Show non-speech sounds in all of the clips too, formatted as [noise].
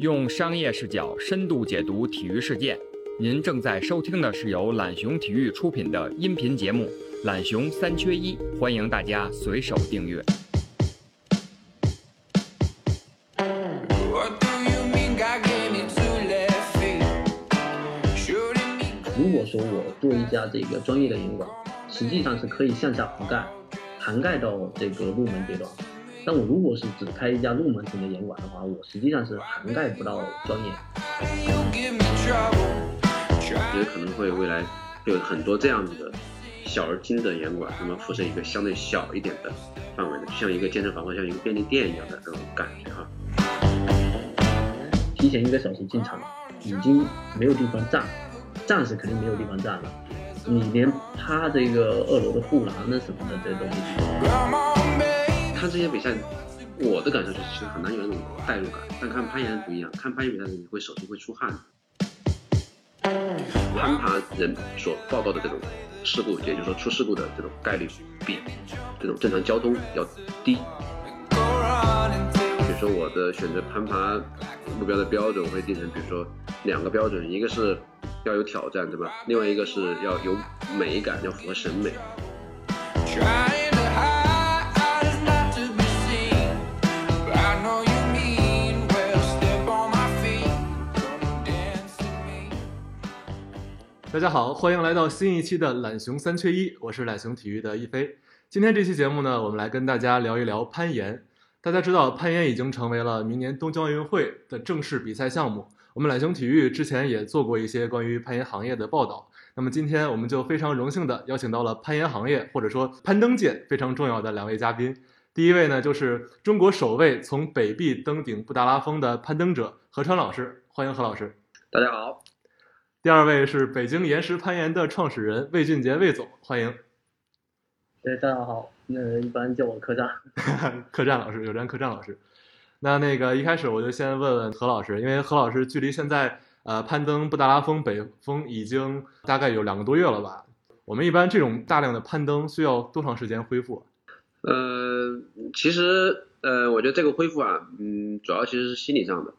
用商业视角深度解读体育事件。您正在收听的是由懒熊体育出品的音频节目《懒熊三缺一》，欢迎大家随手订阅。What do you mean God gave me two left feet? Shooting me 如果说我做一家这个专业的严管，实际上是可以向下覆盖，涵盖到这个入门阶段。但我如果是只开一家入门型的严管的话，我实际上是涵盖不到专业。觉得可能会未来会有很多这样子的小而精的严管，那么辐射一个相对小一点的范围的，就像一个健身房或像一个便利店一样的这种感觉哈。提前一个小时进场，已经没有地方站，站是肯定没有地方站了。你连趴这个二楼的护栏那什么的这都没看这些比赛，我的感受就是其实很难有那种代入感，但看攀岩不一样，看攀岩比赛的你会手心会出汗。攀爬人所报告的这种事故，也就是说出事故的这种概率比这种正常交通要低。比如说我的选择攀爬目标的标准，会定成，比如说两个标准，一个是要有挑战，对吧？另外一个是要有美感，要符合审美。大家好，欢迎来到新一期的懒熊三缺一，我是懒熊体育的一飞。今天这期节目呢，我们来跟大家聊一聊攀岩。大家知道，攀岩已经成为了明年东京奥运会的正式比赛项目。我们懒熊体育之前也做过一些关于攀岩行业的报道。那么今天我们就非常荣幸的邀请到了攀岩行业或者说攀登界非常重要的两位嘉宾。第一位呢，就是中国首位从北壁登顶布达拉峰的攀登者何川老师，欢迎何老师。大家好，第二位是北京岩石攀岩的创始人魏俊杰魏总，欢迎。对，大家好，那，一般叫我客栈。[laughs] 客栈老师，有站客栈老师。那那个一开始我就先问问何老师，因为何老师距离现在呃攀登布达拉峰北峰已经大概有两个多月了吧？我们一般这种大量的攀登需要多长时间恢复？呃，其实呃，我觉得这个恢复啊，嗯，主要其实是心理上的，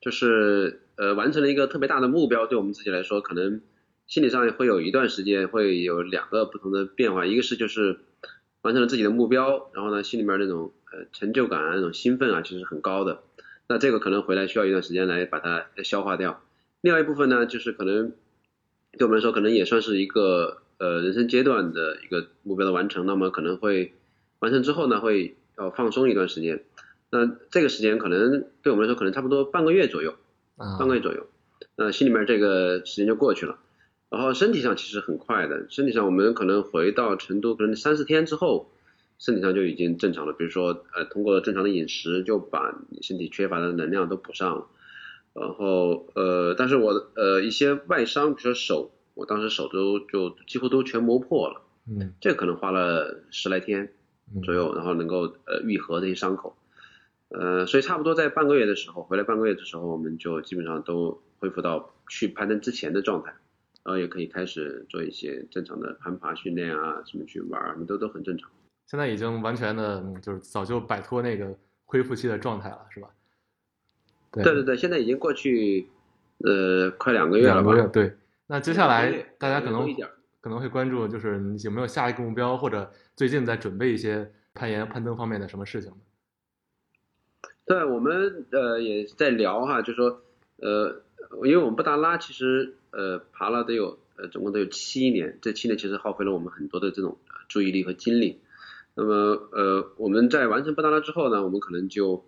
就是呃，完成了一个特别大的目标，对我们自己来说，可能心理上会有一段时间会有两个不同的变化，一个是就是完成了自己的目标，然后呢，心里面那种呃成就感啊，那种兴奋啊，其实很高的。那这个可能回来需要一段时间来把它消化掉。另外一部分呢，就是可能对我们来说，可能也算是一个呃人生阶段的一个目标的完成。那么可能会完成之后呢，会要放松一段时间。那这个时间可能对我们来说，可能差不多半个月左右，半个月左右。那心里面这个时间就过去了。然后身体上其实很快的，身体上我们可能回到成都，可能三四天之后，身体上就已经正常了。比如说，呃，通过正常的饮食就把你身体缺乏的能量都补上了。然后，呃，但是我的呃一些外伤，比如说手，我当时手都就几乎都全磨破了，嗯这可能花了十来天嗯左右，然后能够呃愈合这些伤口。呃，所以差不多在半个月的时候，回来半个月的时候，我们就基本上都恢复到去攀登之前的状态，然后也可以开始做一些正常的攀爬训练啊，什么去玩儿，都都很正常。现在已经完全的，嗯就是早就摆脱那个恢复期的状态了，是吧？对对对对，现在已经过去呃快两个月了吧？两个月，对。那接下来大家可能可能会关注，就是你有没有下一个目标，或者最近在准备一些攀岩、攀登方面的什么事情呢？对，我们呃也在聊哈，就说呃，因为我们布达拉其实呃爬了得有呃总共都有七年，这七年其实耗费了我们很多的这种注意力和精力。那么呃我们在完成布达拉之后呢，我们可能就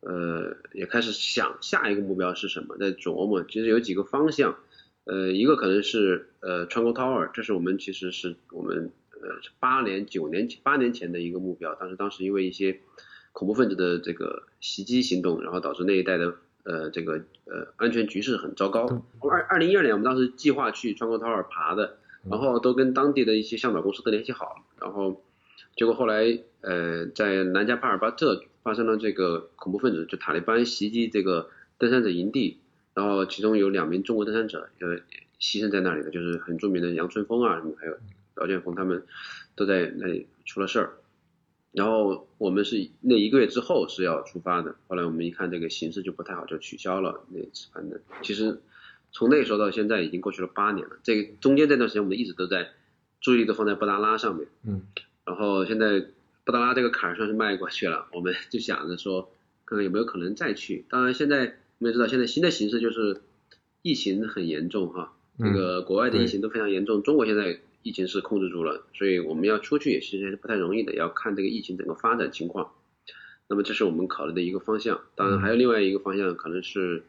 呃也开始想下一个目标是什么，在琢磨。其实有几个方向，呃一个可能是呃穿沟 Tower，这是我们其实是我们呃八年九年八年前的一个目标，但是当时因为一些恐怖分子的这个袭击行动，然后导致那一带的呃这个呃安全局势很糟糕。二二零一二年我们当时计划去川沟 Tower 爬的，然后都跟当地的一些向导公司都联系好了，然后结果后来呃在南迦巴尔巴特发生了这个恐怖分子就塔利班袭击这个登山者营地，然后其中有两名中国登山者呃牺牲在那里的，就是很著名的杨春风啊什么，还有姚建峰他们都在那里出了事儿。然后我们是那一个月之后是要出发的，后来我们一看这个形势就不太好，就取消了那次攀登。其实从那个时候到现在已经过去了八年了，这个中间这段时间我们一直都在注意力都放在布达拉上面，嗯然后现在布达拉这个坎儿算是迈过去了，我们 [laughs] 就想着说看看有没有可能再去。当然现在我们也知道现在新的形势就是疫情很严重哈，这个国外的疫情都非常严重，中国现在疫情是控制住了，所以我们要出去也其实是不太容易的，要看这个疫情整个发展情况。那么这是我们考虑的一个方向，当然还有另外一个方向可能是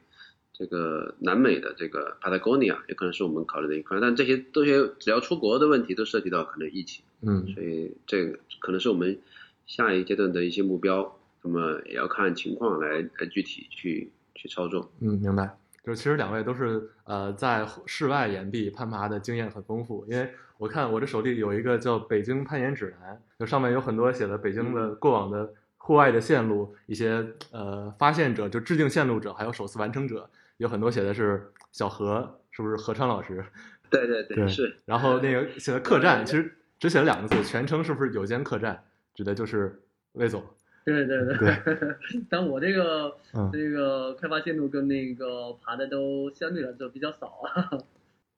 这个南美的这个 Patagonia，也可能是我们考虑的一块，但这些这些只要出国的问题都涉及到可能疫情，嗯所以这个可能是我们下一阶段的一些目标，那么也要看情况来来具体去去操作。嗯，明白。就是其实两位都是呃在室外岩壁攀爬的经验很丰富，因为我看我这手里有一个叫《北京攀岩指南》，就上面有很多写的北京的过往的户外的线路，一些呃发现者，就制定线路者，还有首次完成者，有很多写的是小何，是不是何川老师？[laughs] 对对对，对是。然后那个写的客栈，其实只写了两个字，全称是不是有间客栈？指的就是魏总。对对对，[laughs] 但我这个、嗯这个开发线路跟那个爬的都相对来说比较少啊。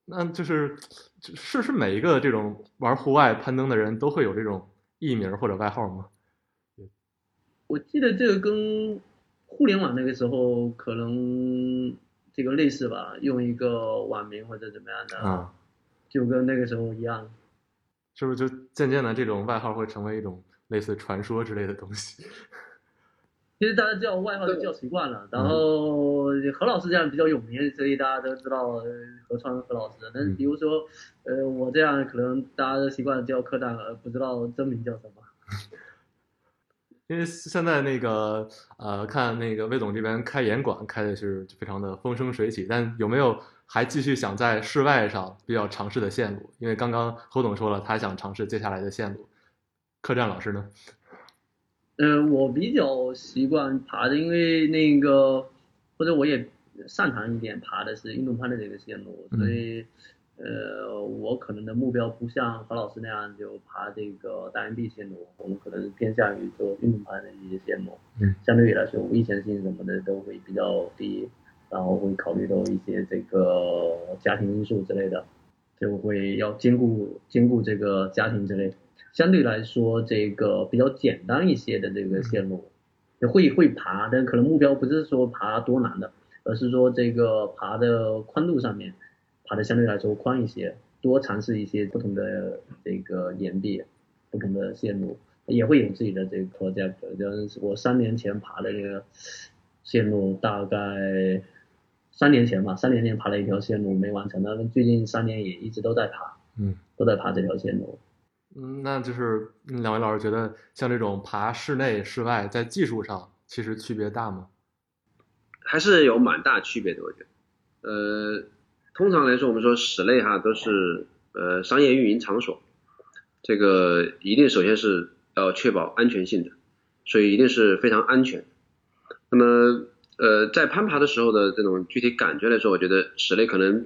那就是是是每一个这种玩户外攀登的人都会有这种艺名或者外号吗？我记得这个跟互联网那个时候可能这个类似吧，用一个网名或者怎么样的，啊，就跟那个时候一样。是不是就渐渐的这种外号会成为一种类似传说之类的东西？其实大家叫外号都叫习惯了，然后何老师这样比较有名，所以大家都知道呃何川何老师。但是比如说，呃，我这样可能大家都习惯叫客栈，了不知道真名叫什么。[laughs] 因为现在那个呃，看那个魏总这边开演馆开的是非常的风生水起，但有没有还继续想在室外上比较尝试的线路？因为刚刚侯总说了，他想尝试接下来的线路。客栈老师呢？嗯、我比较习惯爬的，因为那个或者我也擅长一点爬的是运动攀的这个线路，嗯所以呃，我可能的目标不像何老师那样就爬这个大岩壁线路，我们可能是偏向于做运动攀的一些线路，嗯，相对于来说危险性什么的都会比较低，然后会考虑到一些这个家庭因素之类的，就会要兼顾兼顾这个家庭之类。相对来说，这个比较简单一些的这个线路，会会爬，但可能目标不是说爬多难的，而是说这个爬的宽度上面，爬的相对来说宽一些，多尝试一些不同的这个岩壁，不同的线路，也会有自己的这个 project。就是我三年前爬的这个线路，大概三年前吧，三年前爬了一条线路没完成，但是最近三年也一直都在爬，嗯，都在爬这条线路。嗯，那就是两位老师觉得像这种爬室内、室外，在技术上其实区别大吗？还是有蛮大区别的，我觉得。呃，通常来说，我们说室内哈都是呃商业运营场所，这个一定首先是要确保安全性的，所以一定是非常安全。那么呃，在攀爬的时候的这种具体感觉来说，我觉得室内可能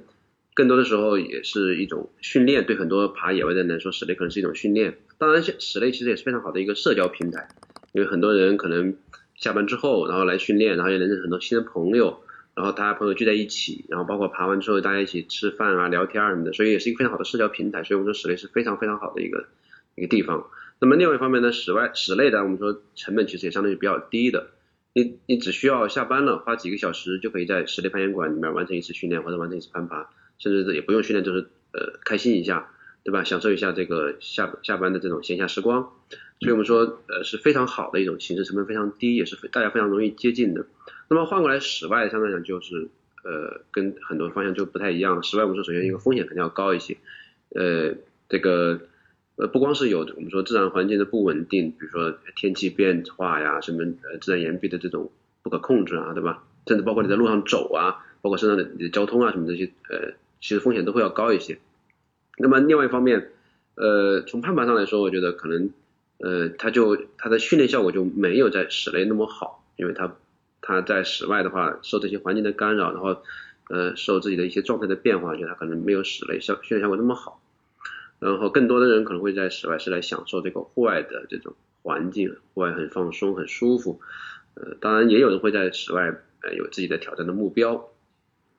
更多的时候也是一种训练，对很多爬野外的人来说，室内可能是一种训练。当然，室内其实也是非常好的一个社交平台，因为很多人可能下班之后，然后来训练，然后也能认识很多新的朋友，然后大家朋友聚在一起，然后包括爬完之后大家一起吃饭啊、聊天啊什么的，所以也是一个非常好的社交平台。所以我们说室内是非常非常好的一个一个地方。那么另外一方面呢，室外室内的我们说成本其实也相对于比较低的，你你只需要下班了花几个小时就可以在室内攀岩馆里面完成一次训练或者完成一次攀爬，甚至也不用训练，就是呃开心一下，对吧？享受一下这个下下班的这种闲暇时光。所以我们说，呃，是非常好的一种形式，成本非常低，也是大家非常容易接近的。那么换过来，室外相对来讲就是，呃，跟很多方向就不太一样。室外我们说，首先一个风险肯定要高一些，呃，这个，呃，不光是有我们说自然环境的不稳定，比如说天气变化呀，什么呃自然岩壁的这种不可控制啊，对吧？甚至包括你在路上走啊，包括身上的你的交通啊什么这些，呃，其实风险都会要高一些。那么另外一方面，呃，从攀爬上来说，我觉得可能。呃，它就它的训练效果就没有在室内那么好，因为它它在室外的话，受这些环境的干扰，然后呃受自己的一些状态的变化，我觉得它可能没有室内效训练效果那么好。然后更多的人可能会在室外是来享受这个户外的这种环境，户外很放松，很舒服。呃，当然也有人会在室外呃有自己的挑战的目标。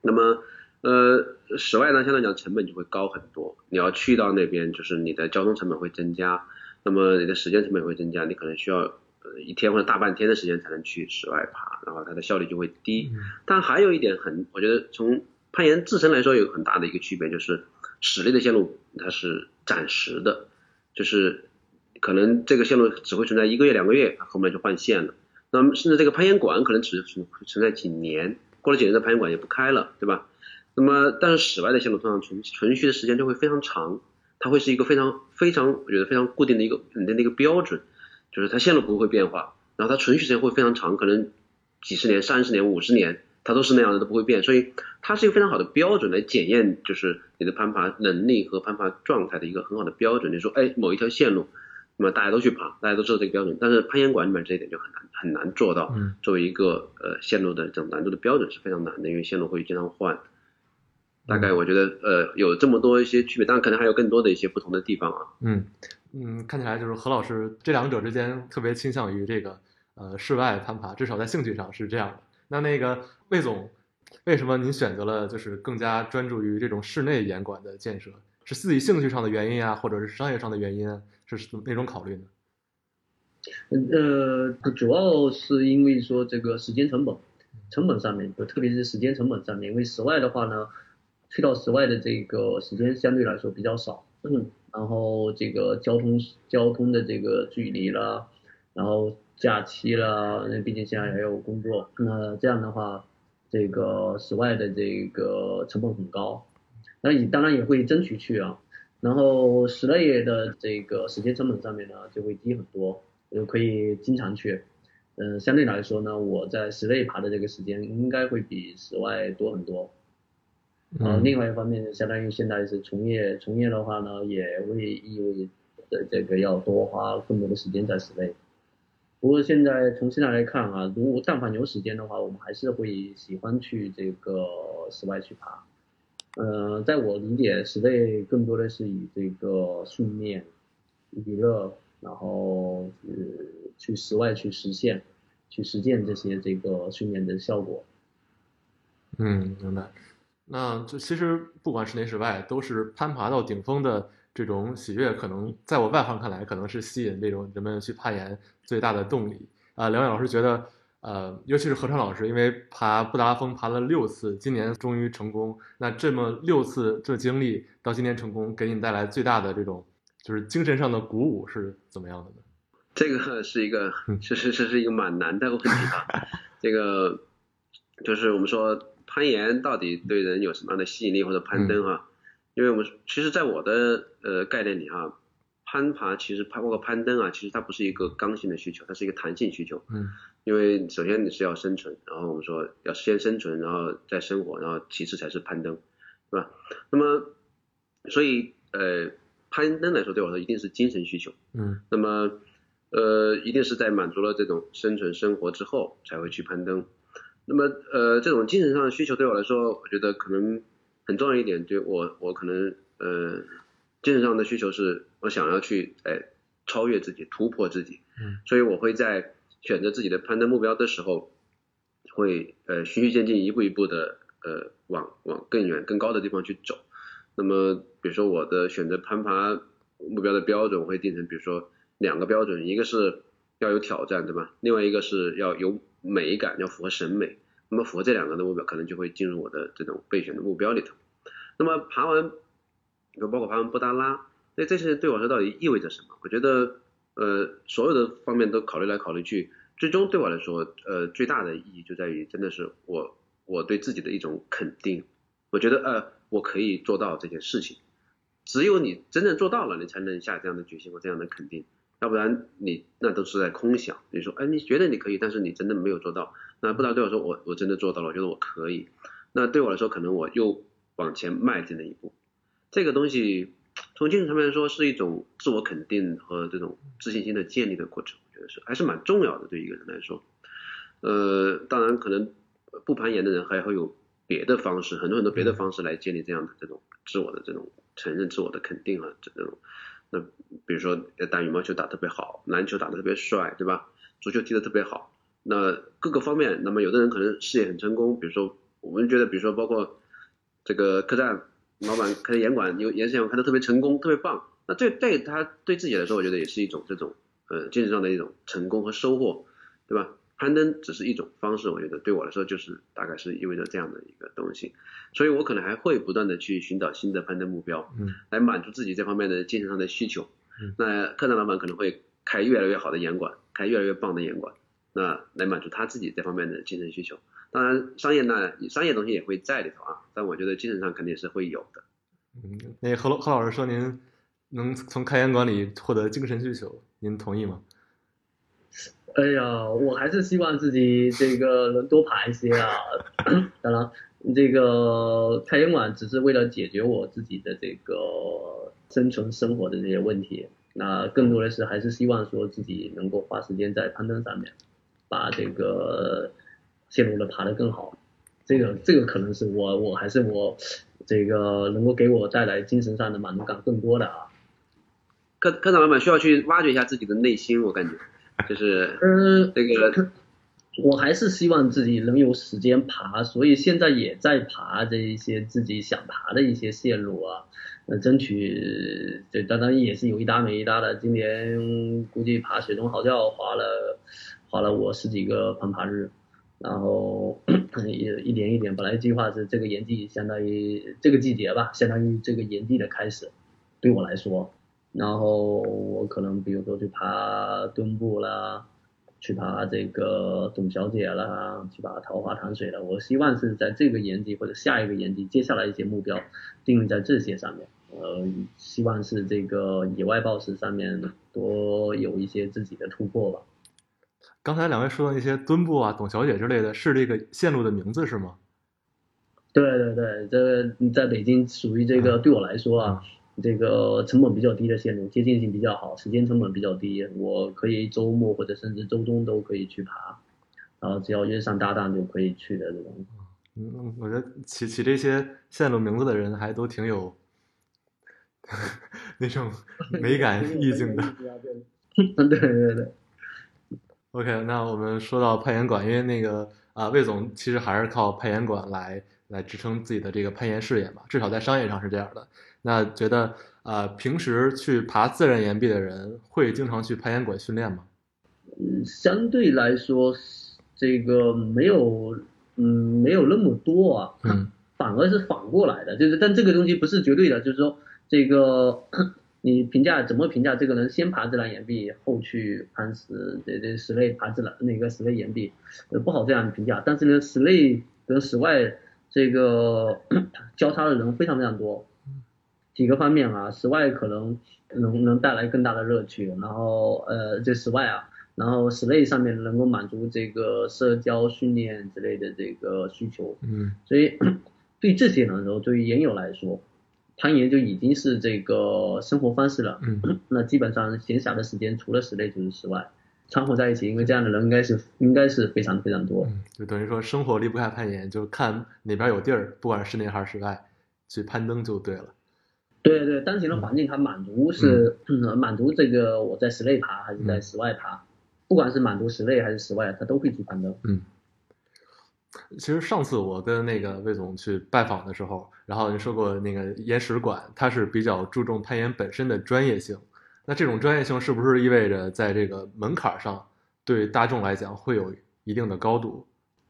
那么呃，室外呢，相对来讲成本就会高很多。你要去到那边，就是你的交通成本会增加，那么你的时间成本也会增加，你可能需要呃一天或者大半天的时间才能去室外爬，然后它的效率就会低。但还有一点很，我觉得从攀岩自身来说有很大的一个区别，就是室内的线路它是暂时的，就是可能这个线路只会存在一个月两个月，后面就换线了。那么甚至这个攀岩馆可能只存存在几年，过了几年这攀岩馆也不开了，对吧？那么但是室外的线路通常存存续的时间就会非常长，它会是一个非常非常我觉得非常固定的一个稳定的一个标准，就是它线路不会变化，然后它存续时间会非常长，可能几十年、三十年、五十年，它都是那样的，都不会变，所以它是一个非常好的标准来检验，就是你的攀爬能力和攀爬状态的一个很好的标准。你说，哎，某一条线路，那么大家都去爬，大家都知道这个标准，但是攀岩馆里面这一点就很难很难做到。嗯作为一个呃线路的这种难度的标准是非常难的，因为线路会经常换。大概我觉得呃有这么多一些区别，当然可能还有更多的一些不同的地方啊。嗯嗯，看起来就是何老师这两者之间特别倾向于这个呃室外攀爬，至少在兴趣上是这样的。那那个魏总，为什么您选择了就是更加专注于这种室内严管的建设？是自己兴趣上的原因啊，或者是商业上的原因啊？是哪种考虑呢？呃，主要是因为说这个时间成本，成本上面，就特别是时间成本上面，因为室外的话呢，去到室外的这个时间相对来说比较少，嗯，然后这个交通交通的这个距离啦，然后假期啦，那毕竟现在还有工作，那这样的话，这个室外的这个成本很高，那你当然也会争取去啊，然后室内的这个时间成本上面呢就会低很多，就可以经常去。嗯、相对来说呢，我在室内爬的这个时间应该会比室外多很多。呃，嗯另外一方面，相当于现在是从业，从业的话呢，也会意味着这个要多花更多的时间在室内。不过现在从现在来看啊，如果但凡有时间的话，我们还是会喜欢去这个室外去爬。呃，在我理解，室内更多的是以这个训练、娱乐，然后呃去室外去实现、去实践这些这个训练的效果。嗯，明白。那这其实不管室内室外，都是攀爬到顶峰的这种喜悦，可能在我外行看来，可能是吸引这种人们去攀岩最大的动力。啊、两位老师觉得，呃，尤其是何川老师，因为爬布达拉峰爬了六次，今年终于成功。那这么六次这经历到今年成功，给你带来最大的这种就是精神上的鼓舞是怎么样的呢？这个是一个，是是是是一个蛮难的问题啊。[laughs] 这个就是我们说攀岩到底对人有什么样的吸引力或者攀登啊？因为我们其实，在我的呃概念里啊，攀爬其实包括攀登啊，其实它不是一个刚性的需求，它是一个弹性需求。嗯因为首先你是要生存，然后我们说要先生存，然后再生活，然后其次才是攀登，对吧？那么所以呃，攀登来说对我来说一定是精神需求。嗯那么，呃，一定是在满足了这种生存生活之后才会去攀登。那么，呃，这种精神上的需求对我来说，我觉得可能很重要一点，就我我可能呃，精神上的需求是我想要去哎超越自己，突破自己。嗯，所以我会在选择自己的攀登目标的时候，会呃循序渐进，一步一步的呃往往更远、更高的地方去走。那么，比如说我的选择攀爬目标的标准，我会定成，比如说两个标准，一个是要有挑战，对吧？另外一个是要有美感，要符合审美。那么符合这两个的目标，可能就会进入我的这种备选的目标里头。那么爬完，就包括爬完布达拉，那这些对我来说到底意味着什么？我觉得，呃，所有的方面都考虑来考虑去，最终对我来说，呃，最大的意义就在于，真的是我我对自己的一种肯定。我觉得，呃，我可以做到这件事情。只有你真正做到了，你才能下这样的决心或这样的肯定，要不然你那都是在空想。你说，哎，你觉得你可以，但是你真的没有做到。那不然对我说，我我真的做到了，我觉得我可以。那对我来说，可能我又往前迈进了一步。这个东西从精神层面来说，是一种自我肯定和这种自信心的建立的过程，我觉得是还是蛮重要的，对一个人来说。呃，当然可能不攀岩的人还会有别的方式，很多很多别的方式来建立这样的这种自我的这种承认、自我的肯定啊，这种。那比如说呃打羽毛球打特别好，篮球打得特别帅，对吧？足球踢得特别好，那各个方面，那么有的人可能事业很成功，比如说我们觉得，比如说包括这个客栈老板开的严管，有严师演开的特别成功，特别棒，那这对他对自己来说，我觉得也是一种这种呃精神上的一种成功和收获，对吧？攀登只是一种方式，我觉得对我来说就是大概是意味着这样的一个东西，所以我可能还会不断的去寻找新的攀登目标，嗯，来满足自己这方面的精神上的需求。嗯那客栈老板可能会开越来越好的严馆，开越来越棒的严馆，那来满足他自己这方面的精神需求。当然，商业呢，商业东西也会在里头啊，但我觉得精神上肯定是会有的。嗯，那何老何老师说您能从开严馆里获得精神需求，您同意吗？哎呀，我还是希望自己这个能多爬一些啊。[coughs] 当然，这个开烟馆只是为了解决我自己的这个生存生活的这些问题。那更多的是还是希望说自己能够花时间在攀登上面，把这个线路的爬得更好。这个这个可能是我我还是我这个能够给我带来精神上的满足感更多的啊。科科长老板需要去挖掘一下自己的内心，我感觉就是嗯，[laughs] 这个我还是希望自己能有时间爬，所以现在也在爬这一些自己想爬的一些线路啊，呃，争取这当然也是有一搭没一搭的。今年估计爬雪中嚎叫花了花了我十几个攀爬日，然后 [clears throat] 也一点一点，本来计划是这个炎季相当于这个季节吧，相当于这个炎季的开始，对我来说，然后我可能比如说去爬墩布啦。去爬这个董小姐啦，去爬桃花潭水啦。我希望是在这个年纪或者下一个年纪，接下来一些目标定位在这些上面。呃，希望是这个野外暴食上面多有一些自己的突破吧。刚才两位说的那些墩布啊、董小姐之类的，是这个线路的名字是吗？对对对，这个在北京属于这个对我来说啊，这个成本比较低的线路，接近性比较好，时间成本比较低，我可以周末或者甚至周中都可以去爬，然后只要约上搭档就可以去的这种。嗯，我觉得起起这些线路名字的人还都挺有 [laughs] 那种 [laughs] 美感意境的。对 [laughs] 对对。OK，那我们说到攀岩馆，因为那个啊，魏总其实还是靠攀岩馆来来支撑自己的这个攀岩事业嘛，至少在商业上是这样的。那觉得啊，平时去爬自然岩壁的人会经常去攀岩馆训练吗？嗯，相对来说，这个没有，嗯，没有那么多啊，嗯反而是反过来的，就是，但这个东西不是绝对的，就是说，这个 [coughs] 你评价怎么评价这个人先爬自然岩壁，后去攀石，这这室内爬自然那个室内岩壁，呃，不好这样评价。但是呢，室内跟室外这个 [coughs] 交叉的人非常非常多，几个方面啊，室外可能能能带来更大的乐趣，然后呃，这室外啊。然后室内上面能够满足这个社交训练之类的这个需求，嗯所以对这些人来说，对于研友来说，攀岩就已经是这个生活方式了。嗯那基本上闲暇的时间除了室内就是室外，掺和在一起，因为这样的人应该是应该是非常非常多。嗯，就等于说生活离不开攀岩，就看哪边有地儿，不管是室内还是室外，去攀登就对了。对对，当前的环境它满足是、嗯满足这个我在室内爬还是在室外爬，不管是满足室内还是室外，它都会去攀登。嗯其实上次我跟那个魏总去拜访的时候，然后您说过那个岩石馆，它是比较注重攀岩本身的专业性。那这种专业性是不是意味着在这个门槛上对大众来讲会有一定的高度？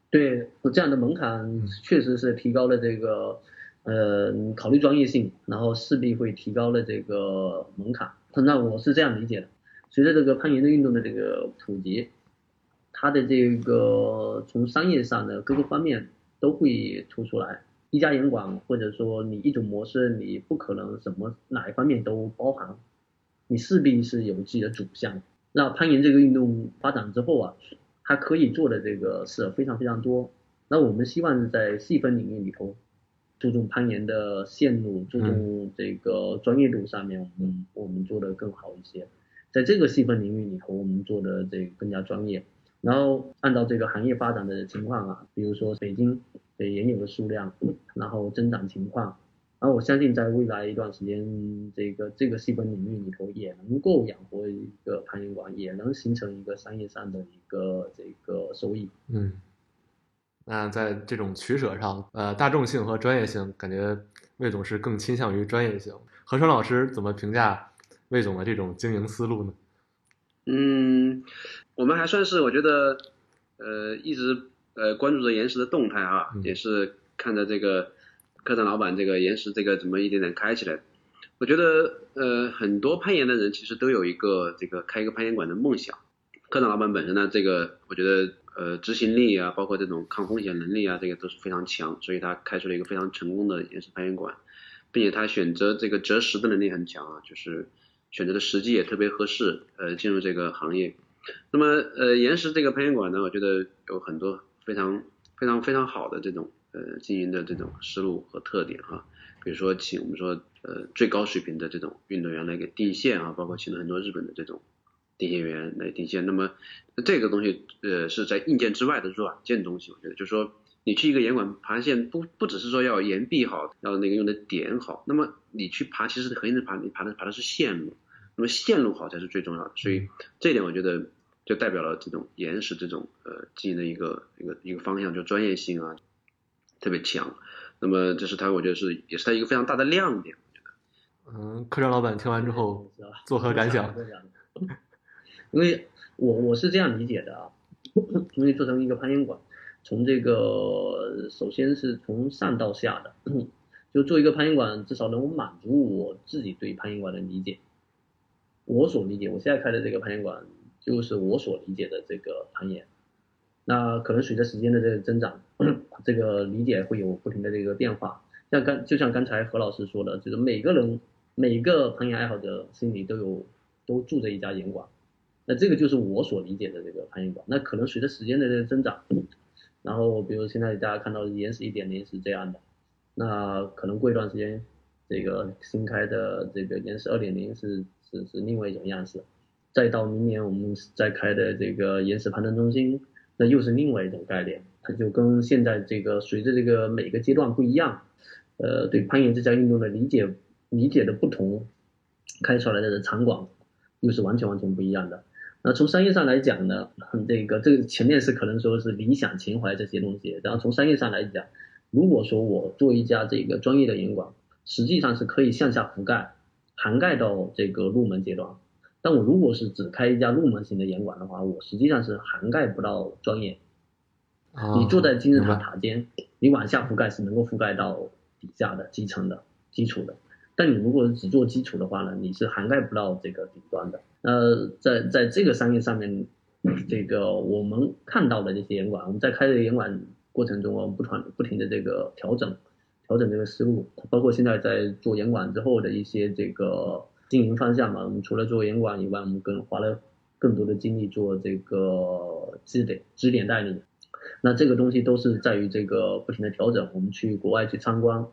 对，这样的门槛确实是提高了这个，呃，考虑专业性，然后势必会提高了这个门槛。那我是这样理解的，随着这个攀岩的运动的这个普及，它的这个从商业上的各个方面都会突出来。一家岩馆或者说你一种模式，你不可能什么哪一方面都包含，你势必是有自己的主项。那攀岩这个运动发展之后啊，它可以做的这个事非常非常多。那我们希望在细分领域里头，注重攀岩的线路，注重这个专业度上面，我们我们做的更好一些。在这个细分领域里头，我们做的这个更加专业。然后按照这个行业发展的情况啊，比如说北京的岩友的数量，然后增长情况，然后我相信在未来一段时间，这个这个细分领域里头也能够养活一个攀岩馆，也能形成一个商业上的一个这个收益。嗯，那在这种取舍上，呃，大众性和专业性，感觉魏总是更倾向于专业性。何川老师怎么评价魏总的这种经营思路呢？嗯，我们还算是我觉得，呃，一直呃关注着岩石的动态啊，嗯也是看着这个客栈老板这个岩石这个怎么一点点开起来。我觉得呃很多攀岩的人其实都有一个这个开一个攀岩馆的梦想。客栈老板本身呢，这个我觉得呃执行力啊，包括这种抗风险能力啊，这个都是非常强，所以他开出了一个非常成功的岩石攀岩馆，并且他选择这个择时的能力很强啊，就是选择的时机也特别合适，呃，进入这个行业。那么呃，岩石这个攀岩馆呢，我觉得有很多非常非常非常好的这种呃经营的这种思路和特点哈、比如说请我们说呃最高水平的这种运动员来给定线啊，包括请了很多日本的这种定线员来定线。那么这个东西呃是在硬件之外的软件东西，我觉得就是说你去一个岩管爬线不不只是说要岩壁好，要那个用的点好，那么你去爬其实核心的爬你爬的爬的是线路，那么线路好才是最重要的。所以这一点我觉得就代表了这种岩石这种呃经营的一个一个一个方向，就专业性啊特别强。那么这是它我觉得是也是它一个非常大的亮点。嗯，科长老板听完之后作何感想？因为我我是这样理解的啊，因为做成一个攀岩馆，从这个首先是从上到下的，就做一个攀岩馆，至少能够满足我自己对攀岩馆的理解。我所理解，我现在开的这个攀岩馆，就是我所理解的这个攀岩。那可能随着时间的这个增长，这个理解会有不停的这个变化。像刚就像刚才何老师说的，就是每个人每个攀岩爱好者心里都有都住着一家岩馆。那这个就是我所理解的这个攀岩馆。那可能随着时间的这个增长，然后比如现在大家看到的岩石一点零是这样的，那可能过一段时间，这个新开的这个岩石二点零是是是另外一种样式，再到明年我们再开的这个岩石攀登中心，那又是另外一种概念，它就跟现在这个随着这个每个阶段不一样，呃，对攀岩这项运动的理解理解的不同，开出来的场馆又是完全完全不一样的。那从商业上来讲呢，这个这个前面是可能说是理想情怀这些东西，然后从商业上来讲，如果说我做一家这个专业的严管，实际上是可以向下覆盖，涵盖到这个入门阶段。但我如果是只开一家入门型的严管的话，我实际上是涵盖不到专业。啊你坐在金字塔塔尖，你往下覆盖是能够覆盖到底下的基层的基础的。但你如果只做基础的话呢，你是涵盖不到这个顶端的。呃，在在这个商业上面，这个我们看到的这些严管，我们在开这个严管过程中，我们不断不停的这个调整，调整这个思路，包括现在在做严管之后的一些这个经营方向嘛，我们除了做严管以外，我们更花了更多的精力做这个支点支点代理。那这个东西都是在于这个不停的调整，我们去国外去参观，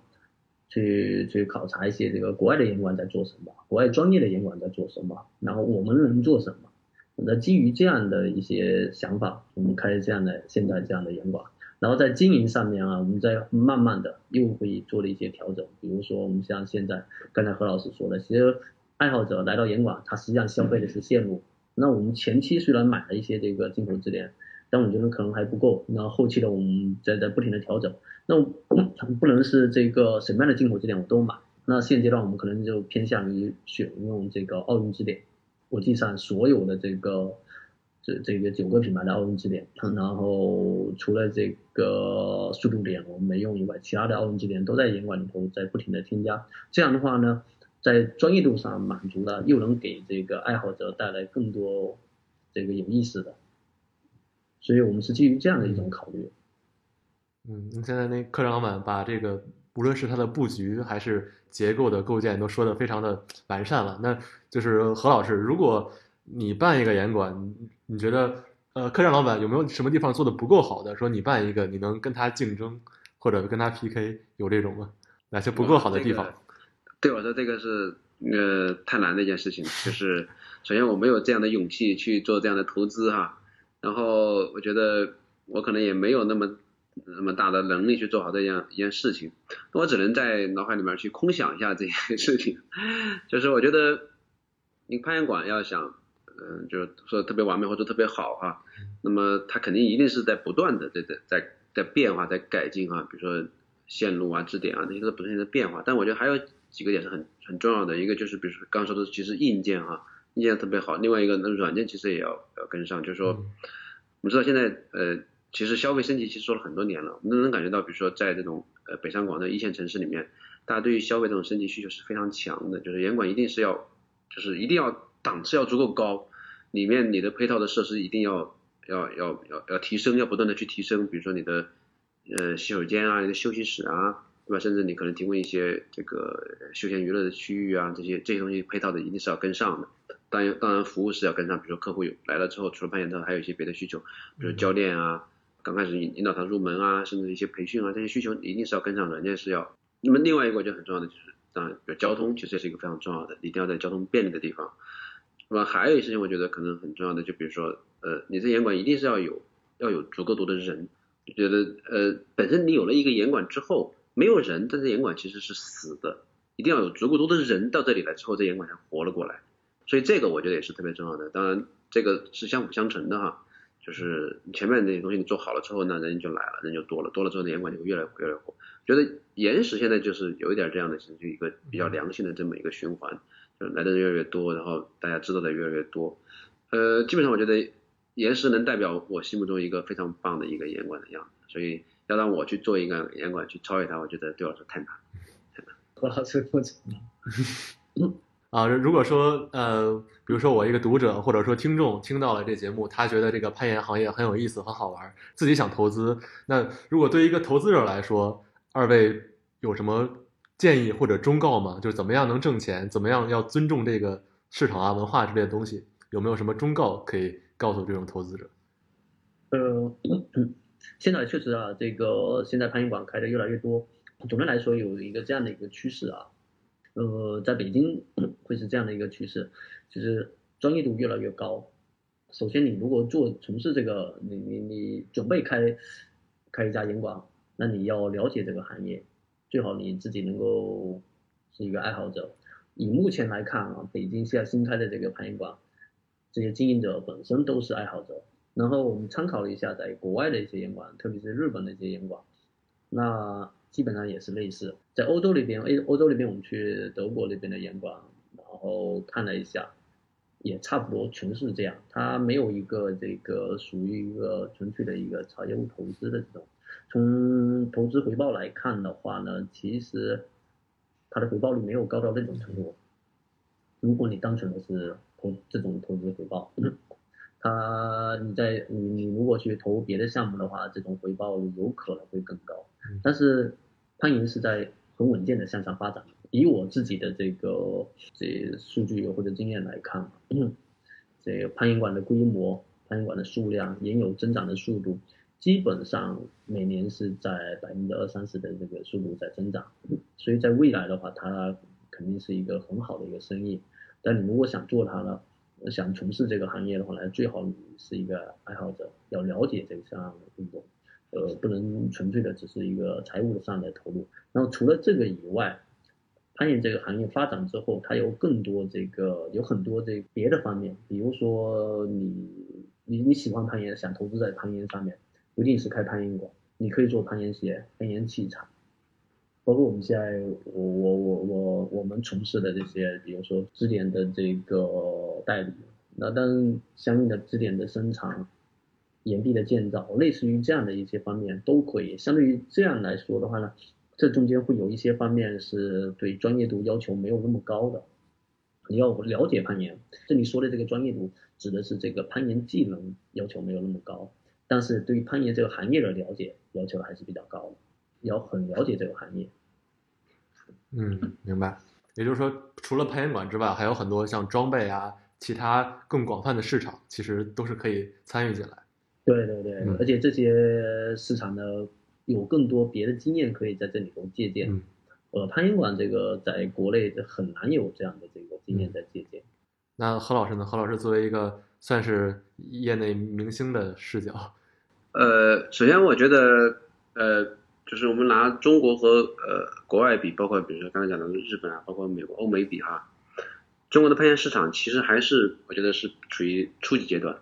去去考察一些这个国外的严管在做什么，国外专业的严管在做什么，然后我们能做什么。那基于这样的一些想法，我们开这样的现在这样的严管，然后在经营上面啊，我们在慢慢的又会做了一些调整，比如说我们像现在刚才何老师说的，其实爱好者来到严管，他实际上消费的是线路。那我们前期虽然买了一些这个进口支点，但我觉得可能还不够。那后期的我们在在不停的调整。那不能是这个什么样的进口支点我都买。那现阶段我们可能就偏向于选用这个奥运支点，国际上所有的这个这这个九个品牌的奥运支点，然后除了这个速度点我们没用以外，其他的奥运支点都在严管里头在不停的添加。这样的话呢，在专业度上满足了，又能给这个爱好者带来更多这个有意思的。所以我们是基于这样的一种考虑。那现在那客栈老板把这个无论是它的布局还是结构的构建都说的非常的完善了。那就是何老师，如果你办一个严管，你你觉得呃客栈老板有没有什么地方做的不够好的？说你办一个，你能跟他竞争或者跟他 PK，有这种吗？哪些不够好的地方？对我说这个是呃太难的一件事情，就 [laughs] 是首先我没有这样的勇气去做这样的投资哈，然后我觉得我可能也没有那么那么大的能力去做好这样一件事情，我只能在脑海里面去空想一下这件事情。[laughs] 就是我觉得，你攀岩馆要想，嗯、就是说特别完美或者特别好哈，那么它肯定一定是在不断的在在在在变化，在改进哈，比如说线路啊、支点啊，这些都不断的变化。但我觉得还有几个点是很很重要的，一个就是比如说刚说的，其实硬件哈，硬件特别好，另外一个那软件其实也要要跟上，就是说。嗯我们知道现在呃，其实消费升级其实说了很多年了，我们都能感觉到，比如说在这种呃北上广的一线城市里面，大家对于消费这种升级需求是非常强的，就是严管一定是要，就是一定要档次要足够高，里面你的配套的设施一定要要要要要提升，要不断的去提升，比如说你的呃洗手间啊，你的休息室啊，对吧？甚至你可能提供一些这个休闲娱乐的区域啊，这些这些东西配套的一定是要跟上的。当然，当然服务是要跟上，比如说客户有来了之后，除了攀岩之外，还有一些别的需求，比如教练啊，刚开始引引导他入门啊，甚至一些培训啊，这些需求一定是要跟上，软件是要。那么另外一个我觉得很重要的就是，当然，比如交通其实也是一个非常重要的，一定要在交通便利的地方。那么还有一些事情，我觉得可能很重要的，就比如说，呃，你这严管一定是要有要有足够多的人。就觉得，呃，本身你有了一个严管之后，没有人，但这严管其实是死的，一定要有足够多的人到这里来之后，这严管才活了过来。所以这个我觉得也是特别重要的。当然，这个是相辅相成的哈，就是前面那些东西你做好了之后呢，人就来了，人就多了，多了之后呢，严管就会越来越来越火。觉得岩石现在就是有一点这样的，就一个比较良性的这么一个循环，就来的人越来越多，然后大家知道的越来越多。呃，基本上我觉得岩石能代表我心目中一个非常棒的一个严管的样子，所以要让我去做一个严管去超越它，我觉得对我来说太难。太难何老师过程了。[laughs] 啊，如果说呃，比如说我一个读者或者说听众听到了这节目，他觉得这个攀岩行业很有意思、很好玩，自己想投资，那如果对于一个投资者来说，二位有什么建议或者忠告吗？就是怎么样能挣钱，怎么样要尊重这个市场啊、文化之类的东西，有没有什么忠告可以告诉这种投资者？呃，现在确实啊，这个现在攀岩馆开的越来越多。总的来说，有一个这样的一个趋势啊，呃，在北京会是这样的一个趋势，就是专业度越来越高。首先，你如果做从事这个，你你你准备开开一家烟馆，那你要了解这个行业，最好你自己能够是一个爱好者。以目前来看啊，北京现在新开的这个攀岩馆，这些经营者本身都是爱好者。然后我们参考了一下在国外的一些烟馆，特别是日本的一些烟馆，那基本上也是类似。在欧洲那边，欧洲那边我们去德国那边的严管，然后看了一下，也差不多全是这样。它没有一个这个属于一个纯粹的一个炒业务投资的这种。从投资回报来看的话呢，其实它的回报率没有高到那种程度。如果你单纯的是投这种投资回报，[clears throat] 它你在你你如果去投别的项目的话，这种回报有可能会更高。但是攀岩是在很稳健的向上发展。以我自己的这个这数据或者经验来看，这个攀岩馆的规模、攀岩馆的数量、岩友增长的速度，基本上每年是在百分之二三十的这个速度在增长。所以在未来的话，它肯定是一个很好的一个生意。但你如果想做它呢，想从事这个行业的话呢，最好你是一个爱好者，要了解这项运动，呃，不能纯粹的只是一个财务上的投入。然后除了这个以外，攀岩这个行业发展之后，它有更多这个有很多这别的方面，比如说你你你喜欢攀岩，想投资在攀岩上面，不一定是开攀岩馆，你可以做攀岩鞋、攀岩器材。包括我们现在，我我我我我们从事的这些，比如说支点的这个代理，那当相应的支点的生产、岩壁的建造，类似于这样的一些方面都可以。相对于这样来说的话呢，这中间会有一些方面是对专业度要求没有那么高的。你要了解攀岩，这里说的这个专业度指的是这个攀岩技能要求没有那么高，但是对于攀岩这个行业的了解要求还是比较高的。要很了解这个行业。嗯，明白。也就是说，除了攀岩馆之外，还有很多像装备啊，其他更广泛的市场，其实都是可以参与进来。对对对，嗯而且这些市场呢，有更多别的经验可以在这里头借鉴。嗯呃，攀岩馆这个在国内很难有这样的这个经验在借鉴。那何老师呢？何老师作为一个算是业内明星的视角，呃，首先我觉得呃，就是我们拿中国和呃国外比，包括比如说刚才讲的日本啊，包括美国、欧美比哈，中国的攀岩市场其实还是我觉得是处于初级阶段，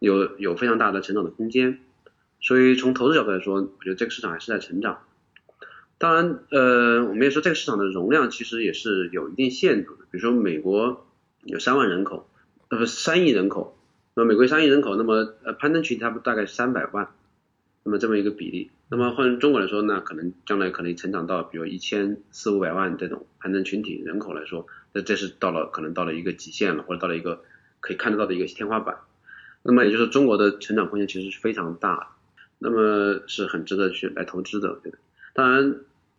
有有非常大的成长的空间。所以从投资角度来说，我觉得这个市场还是在成长。当然，呃，我们也说这个市场的容量其实也是有一定限度的。比如说美国有三万人口，呃不三亿人口，那么美国三亿人口，那么呃攀登群体它大概三百万，那么这么一个比例。那么换中国来说，那可能将来可能成长到比如一千四五百万这种攀登群体人口来说，那这是到了可能到了一个极限了，或者到了一个可以看得到的一个天花板。那么也就是中国的成长空间其实是非常大的，那么是很值得去来投资的。当然，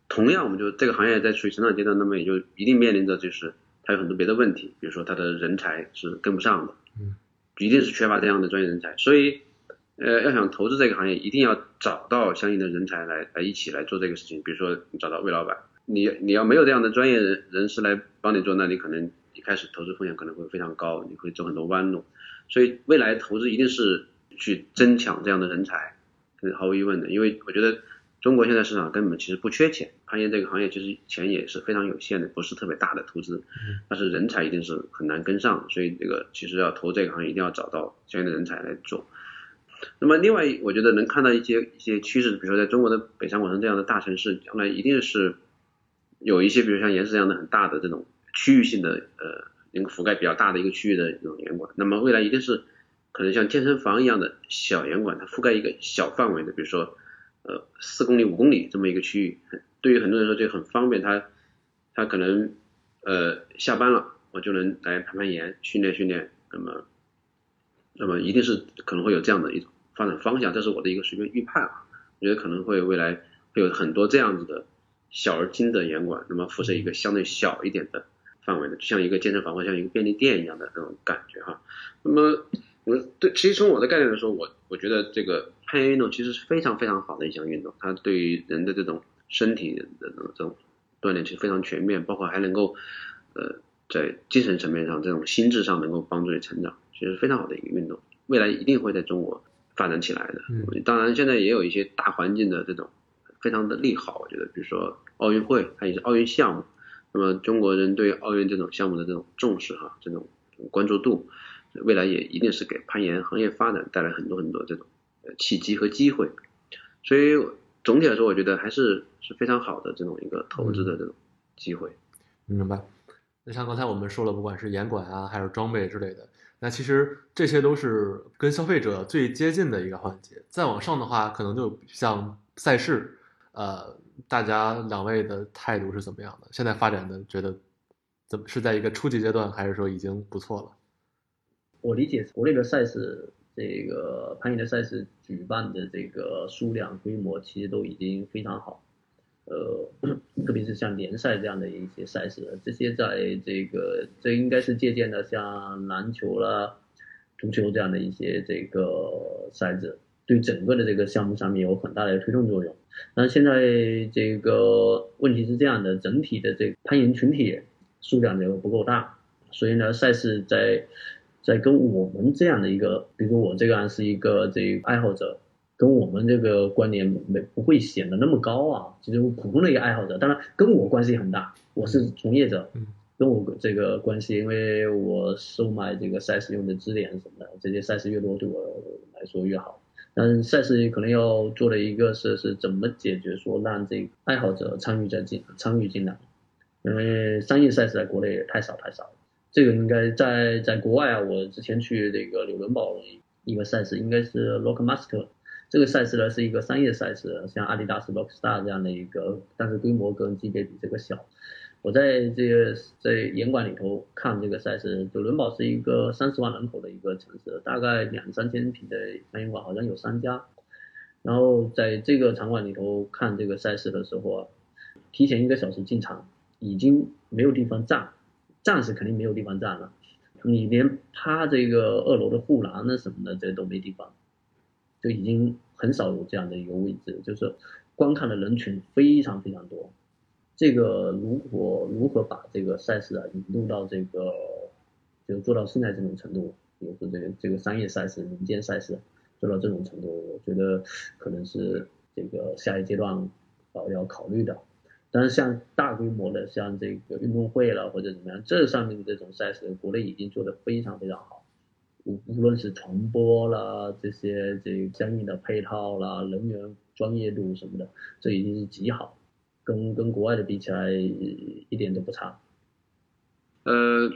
同样我们就这个行业在处于成长阶段，那么也就一定面临着就是它有很多别的问题，比如说它的人才是跟不上的，嗯，一定是缺乏这样的专业人才，所以呃要想投资这个行业，一定要找到相应的人才来来一起来做这个事情，比如说你找到魏老板，你你要没有这样的专业人人士来帮你做，那你可能一开始投资风险可能会非常高，你会走很多弯路，所以未来投资一定是去争抢这样的人才，这是毫无疑问的，因为我觉得中国现在市场根本其实不缺钱，攀岩这个行业其实钱也是非常有限的，不是特别大的投资，但是人才一定是很难跟上，所以这个其实要投这个行业一定要找到相应的人才来做。那么另外，我觉得能看到一些一些趋势，比如说在中国的北上广深这样的大城市，将来一定是有一些，比如像岩石这样的很大的这种区域性的呃，能覆盖比较大的一个区域的一种岩馆。那么未来一定是可能像健身房一样的小岩馆，它覆盖一个小范围的，比如说呃四公里、五公里这么一个区域，对于很多人说这很方便，他他可能呃下班了我就能来攀攀岩训练训练，那么那么一定是可能会有这样的一种发展方向，这是我的一个随便预判啊，我觉得可能会未来会有很多这样子的小而精的岩馆，那么辐射一个相对小一点的范围的，就像一个健身房或像一个便利店一样的那种感觉哈。那么我对，其实从我的概念来说，我我觉得这个攀岩运动其实是非常非常好的一项运动，它对于人的这种身体的这种锻炼其实非常全面，包括还能够呃在精神层面上、这种心智上能够帮助你成长，其实非常好的一个运动，未来一定会在中国发展起来的。嗯当然现在也有一些大环境的这种非常的利好，我觉得，比如说奥运会，它也是奥运项目，那么中国人对奥运这种项目的这种重视哈，这种关注度，未来也一定是给攀岩行业发展带来很多很多这种契机和机会。所以总体来说，我觉得还是是非常好的这种一个投资的这种机会。明白。那像刚才我们说了，不管是严管啊，还是装备之类的，那其实这些都是跟消费者最接近的一个环节。再往上的话，可能就像赛事，呃，大家两位的态度是怎么样的？现在发展的觉得怎么是在一个初级阶段，还是说已经不错了？我理解国内的赛事，这个攀岩的赛事举办的这个数量规模其实都已经非常好，呃，[coughs] 特别是像联赛这样的一些赛事，这些在这个这应该是借鉴了像篮球啦、足球这样的一些这个赛制，对整个的这个项目上面有很大的推动作用。但是现在这个问题是这样的，整体的这个攀岩群体数量就不够大，所以呢，赛事在在跟我们这样的一个，比如说我这个是一个这个爱好者，跟我们这个关联没不会显得那么高啊，就是普通的一个爱好者，当然跟我关系很大，我是从业者，嗯跟我这个关系，因为我售卖这个赛事用的支点什么的，这些赛事越多对我来说越好。但赛事可能要做的一个是是怎么解决说让这个爱好者参与在进参与进来，因为商业赛事在国内也太少太少了。这个应该在在国外啊，我之前去那个纽伦堡一个赛事，应该是 Rockmaster，这个赛事呢是一个商业赛事，像阿迪达斯 Rockstar 这样的一个，但是规模跟级别比这个小。我在这个在严馆里头看这个赛事，纽伦堡是一个三十万人口的一个城市，大概两三千平的攀岩馆好像有三家。然后在这个场馆里头看这个赛事的时候啊，提前一个小时进场，已经没有地方站，站是肯定没有地方站了，你连趴这个二楼的护栏啊什么的，这都没地方，就已经很少有这样的一个位置，就是观看的人群非常非常多。这个如果如何把这个赛事啊引入到这个，就做到现在这种程度，比如说这个这个商业赛事、民间赛事做到这种程度，我觉得可能是这个下一阶段呃要考虑的。但是像大规模的像这个运动会了或者怎么样，这上面的这种赛事，国内已经做得非常非常好。无无论是传播啦，这些这相应的配套啦，人员专业度什么的，这已经是极好，跟跟国外的比起来一点都不差。呃，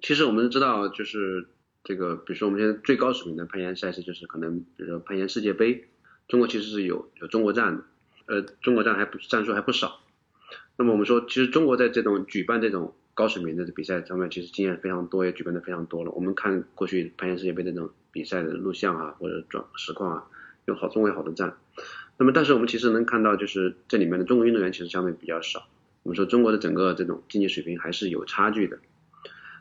其实我们知道，就是这个，比如说我们现在最高水平的攀岩赛事，就是可能比如说攀岩世界杯，中国其实是有有中国站的，呃，中国站还不战术还不少。那么我们说，其实中国在这种举办这种高水平的比赛上面，其实经验非常多，也举办的非常多了。我们看过去攀岩世界杯的这种比赛的录像啊，或者转实况啊，有好中国有好多站。那么，但是我们其实能看到，就是这里面的中国运动员其实相对比较少。我们说中国的整个这种竞技水平还是有差距的。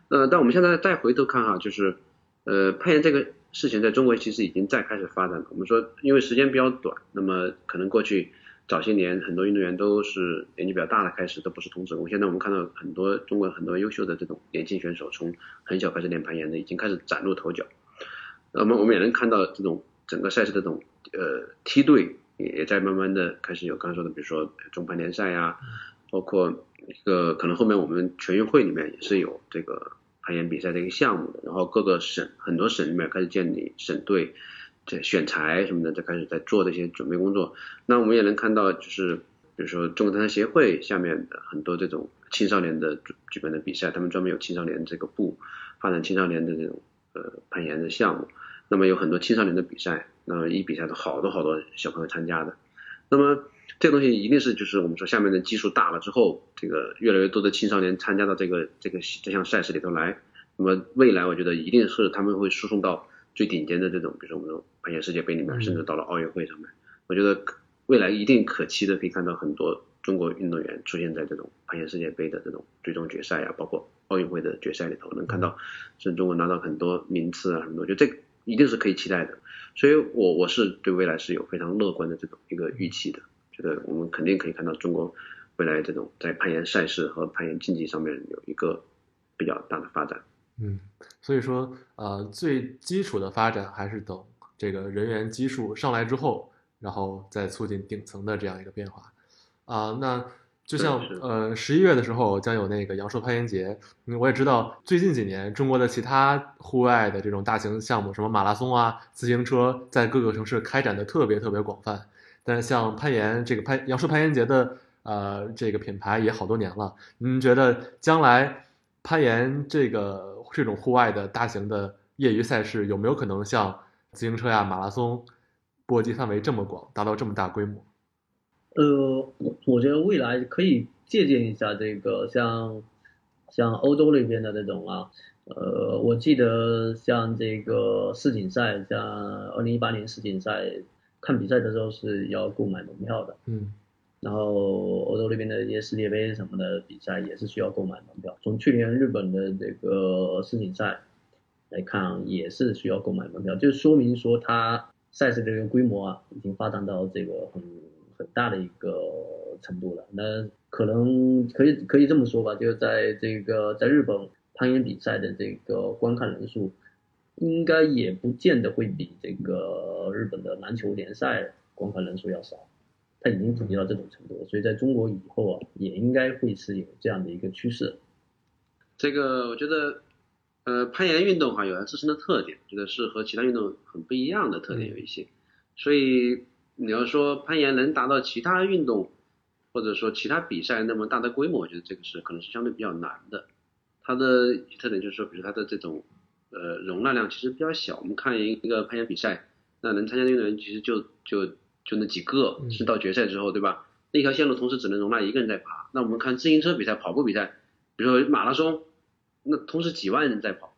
呃，但我们现在再回头看哈，就是呃攀岩这个事情在中国其实已经在开始发展了。我们说因为时间比较短，那么可能过去早些年很多运动员都是年纪比较大的开始，都不是童子功。现在我们看到很多中国很多优秀的这种年轻选手，从很小开始练攀岩的，已经开始崭露头角。那么我们也能看到这种整个赛事的这种呃梯队也也在慢慢的开始有刚才说的，比如说中盘联赛呀、包括一个可能后面我们全运会里面也是有这个攀岩比赛的一个项目的，然后各个省很多省里面开始建立省队，这选材什么的，就开始在做这些准备工作。那我们也能看到，就是比如说中国登山协会下面的很多这种青少年的举举办的比赛，他们专门有青少年这个部发展青少年的这种呃攀岩的项目。那么有很多青少年的比赛，那么一比赛都好多好多小朋友参加的。那么这个东西一定是就是我们说下面的基数大了之后，这个越来越多的青少年参加到这个这个这项赛事里头来，那么未来我觉得一定是他们会输送到最顶尖的这种，比如说我们说攀岩世界杯里面，甚至到了奥运会上面。我觉得未来一定可期的可以看到很多中国运动员出现在这种攀岩世界杯的这种最终决赛啊，包括奥运会的决赛里头，能看到甚至中国拿到很多名次啊什么的，我觉得这个一定是可以期待的。所以我我是对未来是有非常乐观的这种一个预期的，觉得我们肯定可以看到中国未来这种在攀岩赛事和攀岩竞技上面有一个比较大的发展。嗯，所以说呃最基础的发展还是等这个人员基数上来之后，然后再促进顶层的这样一个变化啊、那就像呃十一月的时候将有那个阳朔攀岩节，嗯我也知道最近几年中国的其他户外的这种大型项目，什么马拉松啊、自行车，在各个城市开展的特别特别广泛。但是像攀岩这个攀阳朔攀岩节的呃这个品牌也好多年了，您觉得将来攀岩这个这种户外的大型的业余赛事有没有可能像自行车呀、马拉松波及范围这么广，达到这么大规模？呃，我我觉得未来可以借鉴一下这个像像欧洲那边的那种啊，呃，我记得像这个世锦赛，像二零一八年世锦赛看比赛的时候是要购买门票的，嗯然后欧洲那边的一些世界杯什么的比赛也是需要购买门票。从去年日本的这个世锦赛来看，也是需要购买门票，就说明说它赛事的这个规模啊，已经发展到这个很很大的一个程度了。那可能可以可以这么说吧，就是在这个在日本攀岩比赛的这个观看人数，应该也不见得会比这个日本的篮球联赛观看人数要少。它已经普及到这种程度，所以在中国以后啊，也应该会是有这样的一个趋势。这个我觉得，呃，攀岩运动哈有它自身的特点，觉得是和其他运动很不一样的特点有一些。所以你要说攀岩能达到其他运动或者说其他比赛那么大的规模，我觉得这个是可能是相对比较难的。它的特点就是说，比如它的这种呃容纳量其实比较小。我们看一个攀岩比赛，那能参加的运动员其实就就就那几个，嗯是到决赛之后，对吧？那条线路同时只能容纳一个人在爬。那我们看自行车比赛、跑步比赛，比如说马拉松，那同时几万人在跑，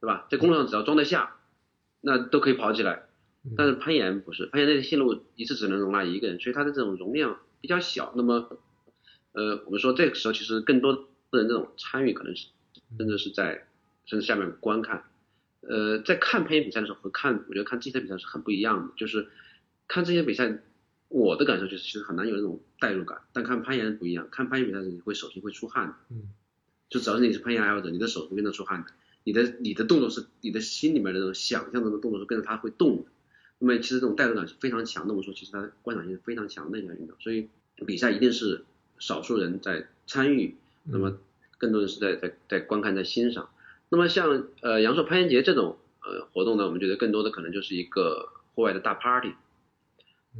对吧？在公路上只要装得下，那都可以跑起来。但是攀岩不是，攀岩那个线路一次只能容纳一个人，所以它的这种容量比较小。那么，呃，我们说这个时候其实更多的人这种参与可能是真的是在甚至下面观看。呃，在看攀岩比赛的时候和看我觉得看这些比赛是很不一样的，就是看这些比赛，我的感受就是其实很难有那种代入感，但看攀岩不一样，看攀岩比赛的时候你会手心会出汗的。嗯就只要是你是攀岩爱好者，你的手是跟着出汗的，你的你的动作是你的心里面的那种想象中的动作是跟着它会动的。那么其实这种带动感是非常强的。我们说其实它观赏性是非常强的一项运动，所以比赛一定是少数人在参与，那么更多的是在在在观看在欣赏。那么像呃阳朔攀岩节这种呃活动呢，我们觉得更多的可能就是一个户外的大 party，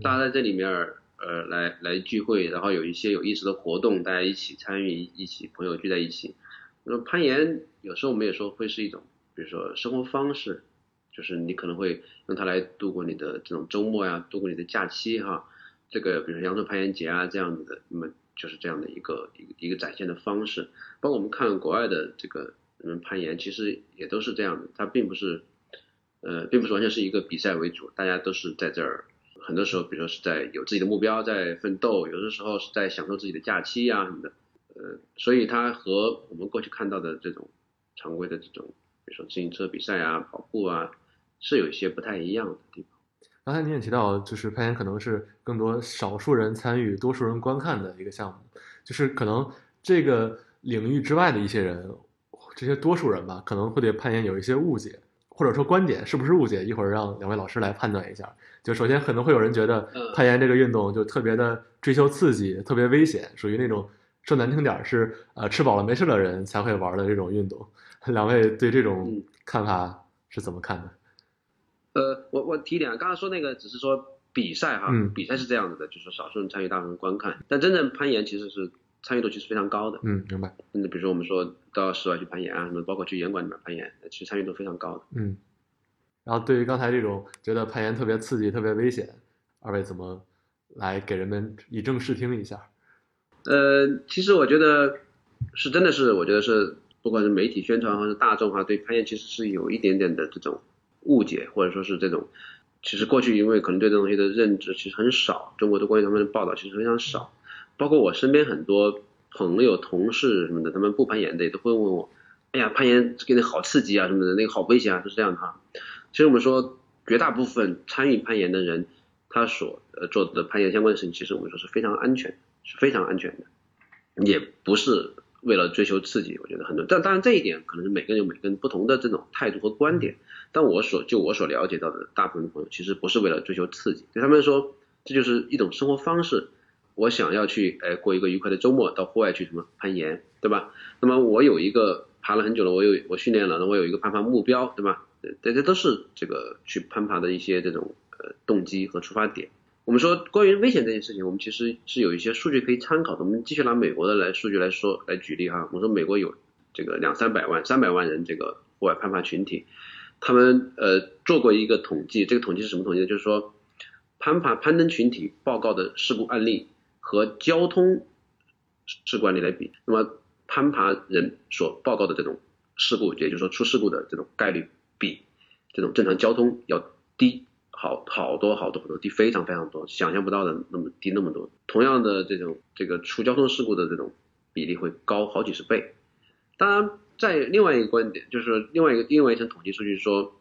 大家在这里面呃来来聚会，然后有一些有意思的活动，大家一起参与，一起朋友聚在一起。那么攀岩有时候我们也说会是一种，比如说生活方式，就是你可能会用它来度过你的这种周末呀，度过你的假期哈。这个比如说阳春攀岩节啊这样子的，那么就是这样的一个一个一个展现的方式。包括我们看国外的这个人们攀岩，其实也都是这样的，它并不是呃并不是完全是一个比赛为主，大家都是在这儿。很多时候，比如说是在有自己的目标在奋斗，有的时候是在享受自己的假期啊什么的，呃，所以它和我们过去看到的这种常规的这种，比如说自行车比赛啊、跑步啊，是有一些不太一样的地方。刚才你也提到，就是攀岩可能是更多少数人参与、多数人观看的一个项目，就是可能这个领域之外的一些人，这些多数人吧，可能会对攀岩有一些误解，或者说观点是不是误解？一会儿让两位老师来判断一下。就首先可能会有人觉得嗯攀岩这个运动就特别的追求刺激，特别危险，属于那种说难听点儿是呃吃饱了没事的人才会玩的这种运动。两位对这种嗯看法是怎么看的？呃，我我提一点啊，刚刚说那个只是说比赛哈，嗯比赛是这样子的，就是少数人参与，大部分人观看，但真正攀岩其实是参与度其实非常高的。嗯，明白。嗯，比如说我们说到室外去攀岩啊，什么包括去岩馆里面攀岩，其实参与度非常高的。嗯，然后对于刚才这种觉得攀岩特别刺激、特别危险，二位怎么来给人们以正视听一下？呃，其实我觉得是真的是，我觉得是不管是媒体宣传还是大众哈，对攀岩其实是有一点点的这种误解，或者说是这种，其实过去因为可能对这东西的认知其实很少，中国的关于他们的报道其实非常少，包括我身边很多朋友、同事什么的，他们不攀岩的也都会问我，哎呀，攀岩给你好刺激啊什么的，那个好危险啊，是这样的哈。其实我们说绝大部分参与攀岩的人，他所呃做的攀岩相关的事情，其实我们说是非常安全，是非常安全的。也不是为了追求刺激，我觉得很多，但当然这一点可能是每个人有每个人不同的这种态度和观点。但我所就我所了解到的大部分的朋友，其实不是为了追求刺激，对他们说这就是一种生活方式。我想要去哎过一个愉快的周末，到户外去什么攀岩，对吧？那么我有一个爬了很久了，我有我训练了，那我有一个攀爬目标，对吧？这这都是这个去攀爬的一些这种呃动机和出发点。我们说关于危险这件事情，我们其实是有一些数据可以参考的。我们继续拿美国的来数据来说来举例哈。我说美国有这个两三百万、三百万人这个户外攀爬群体，他们呃做过一个统计，这个统计是什么统计呢？就是说攀爬攀登群体报告的事故案例和交通事故案例来比，那么攀爬人所报告的这种事故，也就是说出事故的这种概率比这种正常交通要低好好多好多好多，低非常非常多，想象不到的那么低那么多。同样的这种这个出交通事故的这种比例会高好几十倍。当然，在另外一个观点，就是另外一个另外一层统计数据说，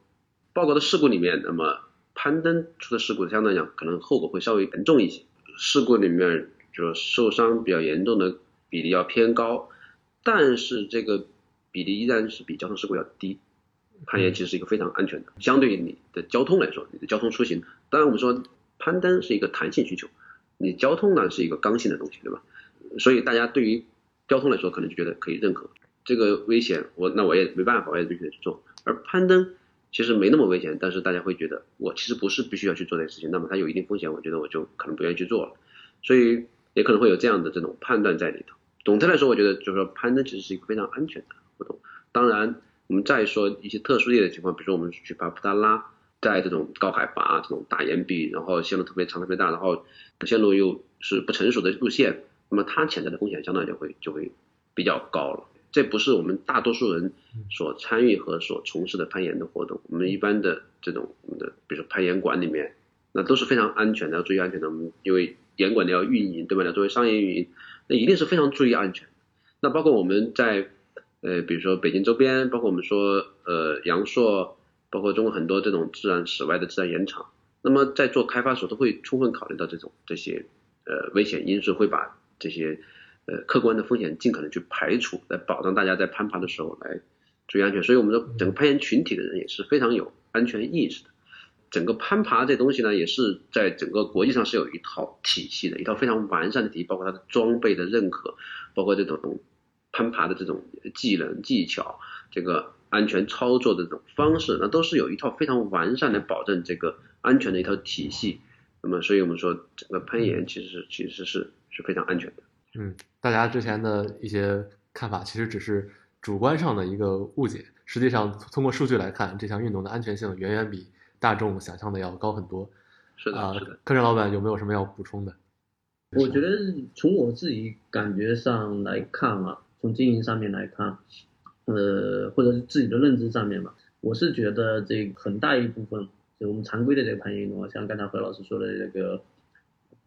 报告的事故里面，那么攀登出的事故相对来讲可能后果会稍微严重一些，事故里面就受伤比较严重的比例要偏高，但是这个比例依然是比交通事故要低。攀岩其实是一个非常安全的，相对于你的交通来说，你的交通出行，当然我们说攀登是一个弹性需求，你交通呢是一个刚性的东西，对吧？所以大家对于交通来说，可能就觉得可以认可这个危险，我那我也没办法，我也必须得去做。而攀登其实没那么危险，但是大家会觉得我其实不是必须要去做这个事情，那么它有一定风险，我觉得我就可能不愿意去做了，所以也可能会有这样的这种判断在里头。总的来说，我觉得就是说攀登其实是一个非常安全的活动，当然。我们再说一些特殊的情况，比如说我们去爬布达拉，在这种高海拔、这种大岩壁，然后线路特别长、特别大，然后线路又是不成熟的路线，那么它潜在的风险相对就会就会比较高了。这不是我们大多数人所参与和所从事的攀岩的活动。我们一般的这种我们的，比如说攀岩馆里面，那都是非常安全的，要注意安全的。我们因为岩馆的要运营，对吧？要作为商业运营，那一定是非常注意安全。那包括我们在。呃，比如说北京周边，包括我们说呃阳朔，包括中国很多这种自然室外的自然岩场，那么在做开发的时候都会充分考虑到这种这些呃危险因素，会把这些呃客观的风险尽可能去排除，来保障大家在攀爬的时候来注意安全。所以我们的整个攀岩群体的人也是非常有安全意识的。整个攀爬这东西呢，也是在整个国际上是有一套体系的，一套非常完善的体系，包括它的装备的认可，包括这种攀爬的这种技能技巧，这个安全操作的这种方式，那都是有一套非常完善的保证这个安全的一套体系。那么，所以我们说整个攀岩其实是其实是是非常安全的。嗯，大家之前的一些看法其实只是主观上的一个误解，实际上通过数据来看，这项运动的安全性远远比大众想象的要高很多。是的，啊是的。，科任老板有没有什么要补充的？我觉得从我自己感觉上来看啊，从经营上面来看，呃，或者是自己的认知上面吧，我是觉得这很大一部分，就我们常规的这个攀岩运动，像刚才何老师说的这个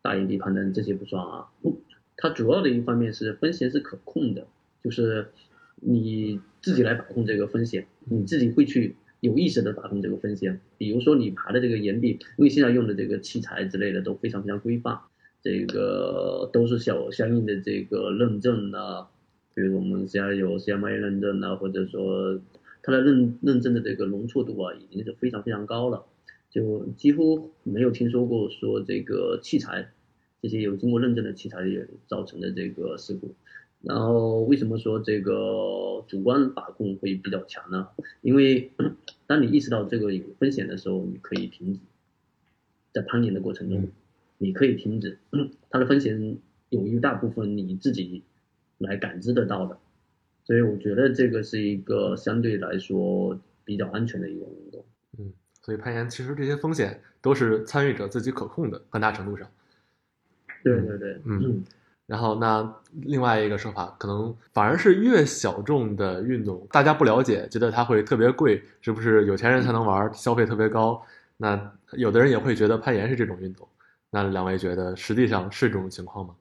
大岩地攀登这些不算啊，不它主要的一方面是风险是可控的，就是你自己来把控这个风险，你自己会去有意识的把控这个风险。比如说你爬的这个岩壁，因为现在用的这个器材之类的都非常非常规范，这个都是有相应的这个认证啊，比如我们现在有 CMA 认证啊，或者说它的认认证的这个容错度啊，已经是非常非常高了，就几乎没有听说过说这个器材这些有经过认证的器材也造成的这个事故。然后为什么说这个主观把控会比较强呢？因为 [clears throat] 当你意识到这个有风险的时候，你可以停止，在攀岩的过程中嗯，你可以停止，[clears throat] 它的风险有一大部分你自己来感知得到的，所以我觉得这个是一个相对来说比较安全的一种运动。嗯，所以攀岩其实这些风险都是参与者自己可控的，很大程度上。对对对，嗯然后那另外一个说法，可能反而是越小众的运动，大家不了解，觉得它会特别贵，是不是有钱人才能玩，消费特别高？那有的人也会觉得攀岩是这种运动。那两位觉得实际上是这种情况吗？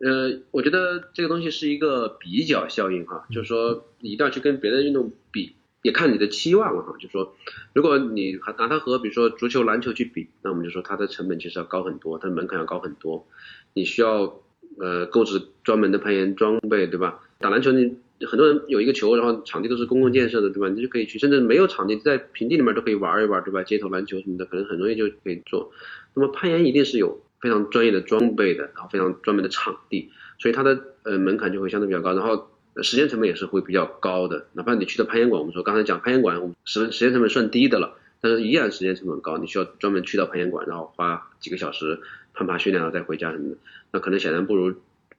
呃，我觉得这个东西是一个比较效应哈，就是说你一定要去跟别的运动比，也看你的期望了哈。就是说，如果你拿它和比如说足球、篮球去比，那我们就说它的成本其实要高很多，它的门槛要高很多，你需要呃购置专门的攀岩装备，对吧？打篮球你很多人有一个球，然后场地都是公共建设的，对吧？你就可以去，甚至没有场地，在平地里面都可以玩一玩，对吧？街头篮球什么的，可能很容易就可以做。那么攀岩一定是有非常专业的装备的，然后非常专门的场地，所以它的呃门槛就会相对比较高，然后时间成本也是会比较高的。哪怕你去的攀岩馆，我们说刚才讲攀岩馆，我们时时间成本算低的了，但是依然时间成本高，你需要专门去到攀岩馆，然后花几个小时攀爬训练，然后再回家什么的，那可能显然不如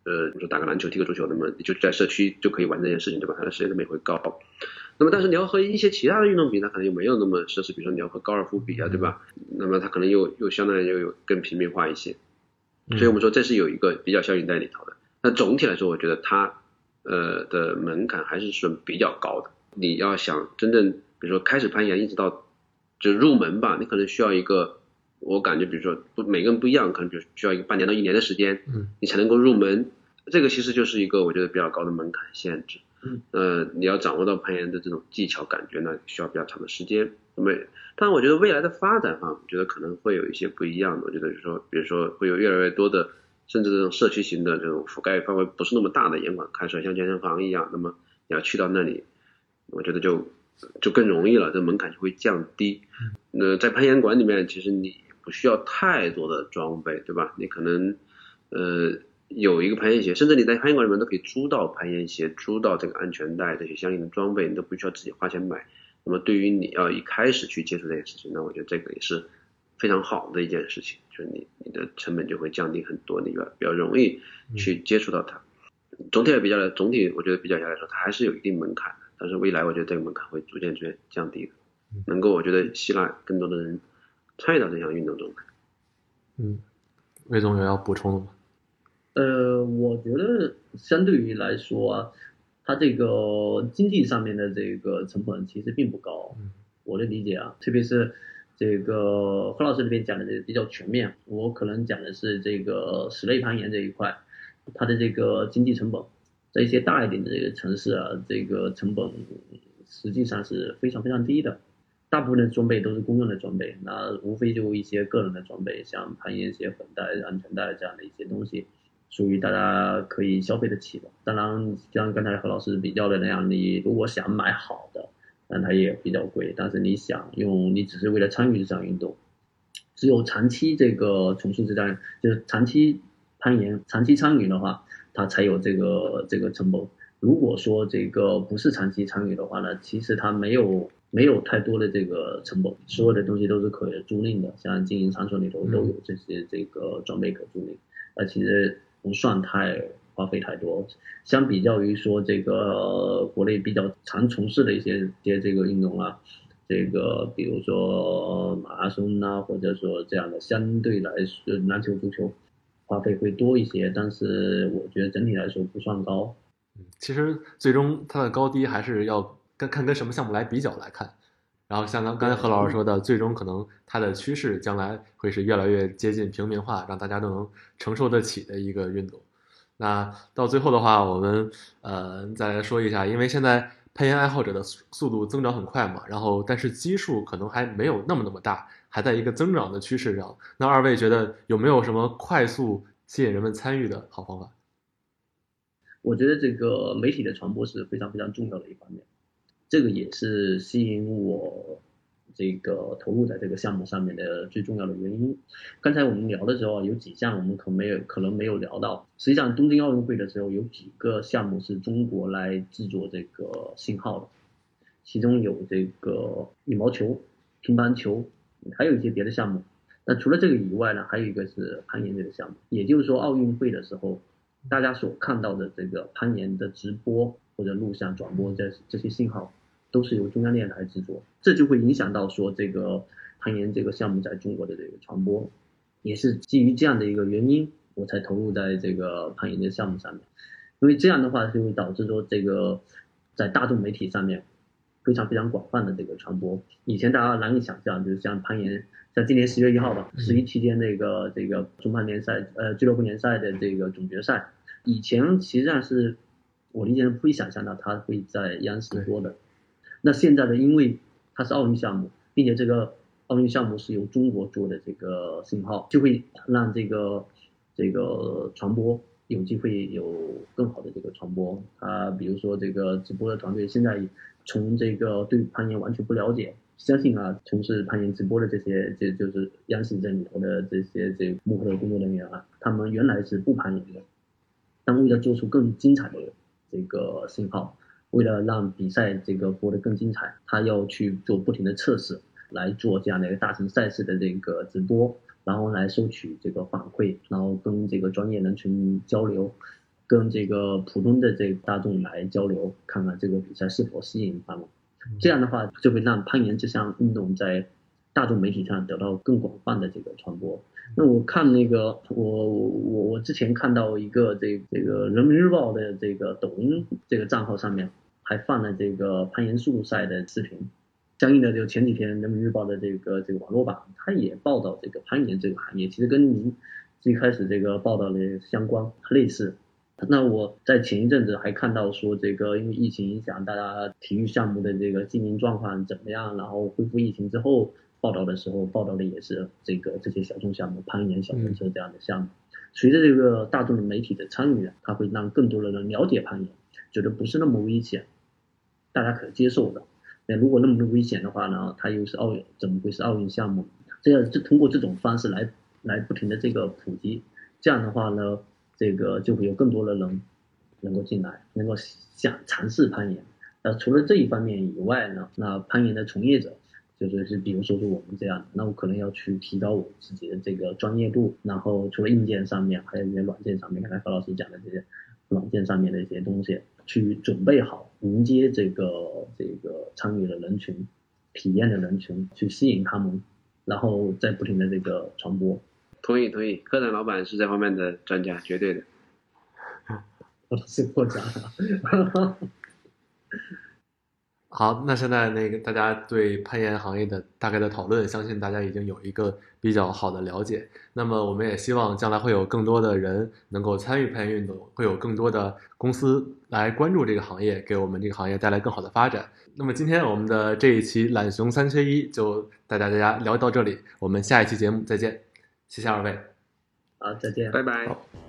呃，比如说打个篮球、踢个足球，那么你就在社区就可以完成这件事情，对吧？它的时间成本也会高。那么，但是你要和一些其他的运动比，它可能又没有那么奢侈，比如说你要和高尔夫比啊，对吧？那么它可能又又相当于又有更平民化一些。所以我们说这是有一个比较效应在里头的。那总体来说，我觉得它呃的门槛还是算比较高的。你要想真正比如说开始攀岩，一直到就入门吧，你可能需要一个，我感觉比如说不每个人不一样，可能比如需要一个半年到一年的时间，嗯，你才能够入门。这个其实就是一个我觉得比较高的门槛限制。嗯，呃，你要掌握到攀岩的这种技巧感觉呢，需要比较长的时间。那么，但我觉得未来的发展哈，我觉得可能会有一些不一样的。我觉得就是说，比如说会有越来越多的，甚至这种社区型的这种覆盖范围不是那么大的岩馆开出来，像健身房一样。那么你要去到那里，我觉得就就更容易了，这门槛就会降低。那在攀岩馆里面，其实你不需要太多的装备，对吧？你可能呃有一个攀岩鞋，甚至你在攀岩馆里面都可以租到攀岩鞋，租到这个安全带这些相应的装备，你都不需要自己花钱买。那么对于你要一开始去接触这件事情，那我觉得这个也是非常好的一件事情，就是你你的成本就会降低很多，你比较比较容易去接触到它。总体来比较来，总体我觉得比较下来说，它还是有一定门槛的，但是未来我觉得这个门槛会逐渐逐渐降低的，能够我觉得吸纳更多的人参与到这项运动中来。嗯，魏总有要补充的吗？呃，我觉得相对于来说啊，它这个经济上面的这个成本其实并不高。嗯我的理解啊，特别是这个何老师这边讲的这个比较全面，我可能讲的是这个室内攀岩这一块，它的这个经济成本，在一些大一点的这个城市啊，这个成本实际上是非常非常低的。大部分的装备都是公用的装备，那无非就一些个人的装备，像攀岩鞋、粉带、安全带这样的一些东西，属于大家可以消费得起的。当然，像刚才何老师比较的那样，你如果想买好的，那它也比较贵。但是你想用，你只是为了参与这项运动，只有长期这个从事这项，就是长期攀岩、长期参与的话，它才有这个这个成本。如果说这个不是长期参与的话呢，其实它没有没有太多的这个成本，所有的东西都是可以租赁的，像经营场所里头都有这些这个装备可租赁，那其实不算太花费太多。相比较于说这个国内比较常从事的一些些这个运动啊，这个比如说马拉松呐、或者说这样的，相对来说篮球、足球花费会多一些，但是我觉得整体来说不算高。其实最终它的高低还是要跟看跟什么项目来比较来看。然后像刚刚才何老师说的，最终可能它的趋势将来会是越来越接近平民化，让大家都能承受得起的一个运动。那到最后的话，我们呃再来说一下，因为现在攀岩爱好者的速速度增长很快嘛，然后但是基数可能还没有那么那么大，还在一个增长的趋势上。那二位觉得有没有什么快速吸引人们参与的好方法？我觉得这个媒体的传播是非常非常重要的一方面，这个也是吸引我这个投入在这个项目上面的最重要的原因。刚才我们聊的时候，有几项我们可没有可能没有聊到。实际上，东京奥运会的时候有几个项目是中国来制作这个信号的，其中有这个羽毛球、乒乓球，还有一些别的项目。那除了这个以外呢，还有一个是攀岩这个项目。也就是说，奥运会的时候。大家所看到的这个攀岩的直播或者录像转播这这些信号，都是由中央电视台制作，这就会影响到说这个攀岩这个项目在中国的这个传播，也是基于这样的一个原因，我才投入在这个攀岩的项目上面，因为这样的话就会导致说这个在大众媒体上面非常非常广泛的这个传播。以前大家难以想象，就是像攀岩。像今年十月一号吧，十一期间那个这个中攀联赛呃俱乐部联赛的这个总决赛，以前实际上是我理解不会想象到他会在央视播的。那现在呢，因为它是奥运项目，并且这个奥运项目是由中国做的这个信号，就会让这个这个传播有机会有更好的这个传播。啊，比如说这个直播的团队现在从这个对攀岩完全不了解。相信啊，从事攀岩直播的这些，这就是央视这里头的这些这幕后的工作人员啊，他们原来是不攀岩的，但为了做出更精彩的这个信号，为了让比赛这个播得更精彩，他要去做不停的测试，来做这样的一个大型赛事的这个直播，然后来收取这个反馈，然后跟这个专业人群交流，跟这个普通的这大众来交流，看看这个比赛是否吸引他们。这样的话，就会让攀岩这项运动在大众媒体上得到更广泛的这个传播。那我看那个，我我我我之前看到一个这这个人民日报的这个抖音这个账号上面还放了这个攀岩速度赛的视频。相应的，就前几天人民日报的这个这个网络版，它也报道这个攀岩这个行业，其实跟您最开始这个报道的相关类似。那我在前一阵子还看到说，这个因为疫情影响，大家体育项目的这个经营状况怎么样？然后恢复疫情之后报道的时候，报道的也是这个这些小众项目，攀岩、小轮车这样的项目。随着这个大众的媒体的参与，它会让更多的人了解攀岩，觉得不是那么危险，大家可接受的。那如果那么危险的话呢？它又是奥运，怎么会是奥运项目？这样就通过这种方式来来不停的这个普及，这样的话呢？这个就会有更多的人能够进来，能够想尝试攀岩。那除了这一方面以外呢，那攀岩的从业者，就是是比如说是我们这样，那我可能要去提高我自己的这个专业度。然后除了硬件上面，还有一些软件上面，刚才何老师讲的这些软件上面的一些东西，去准备好迎接这个这个参与的人群、体验的人群，去吸引他们，然后再不停的这个传播。同意同意，科长老板是这方面的专家，绝对的。[laughs] 我是过奖了。[laughs] 好，那现在那个大家对攀岩行业的大概的讨论，相信大家已经有一个比较好的了解。那么我们也希望将来会有更多的人能够参与攀岩运动，会有更多的公司来关注这个行业，给我们这个行业带来更好的发展。那么今天我们的这一期懒熊三缺一就带大家聊到这里，我们下一期节目再见，谢谢二位。好，再见。拜拜。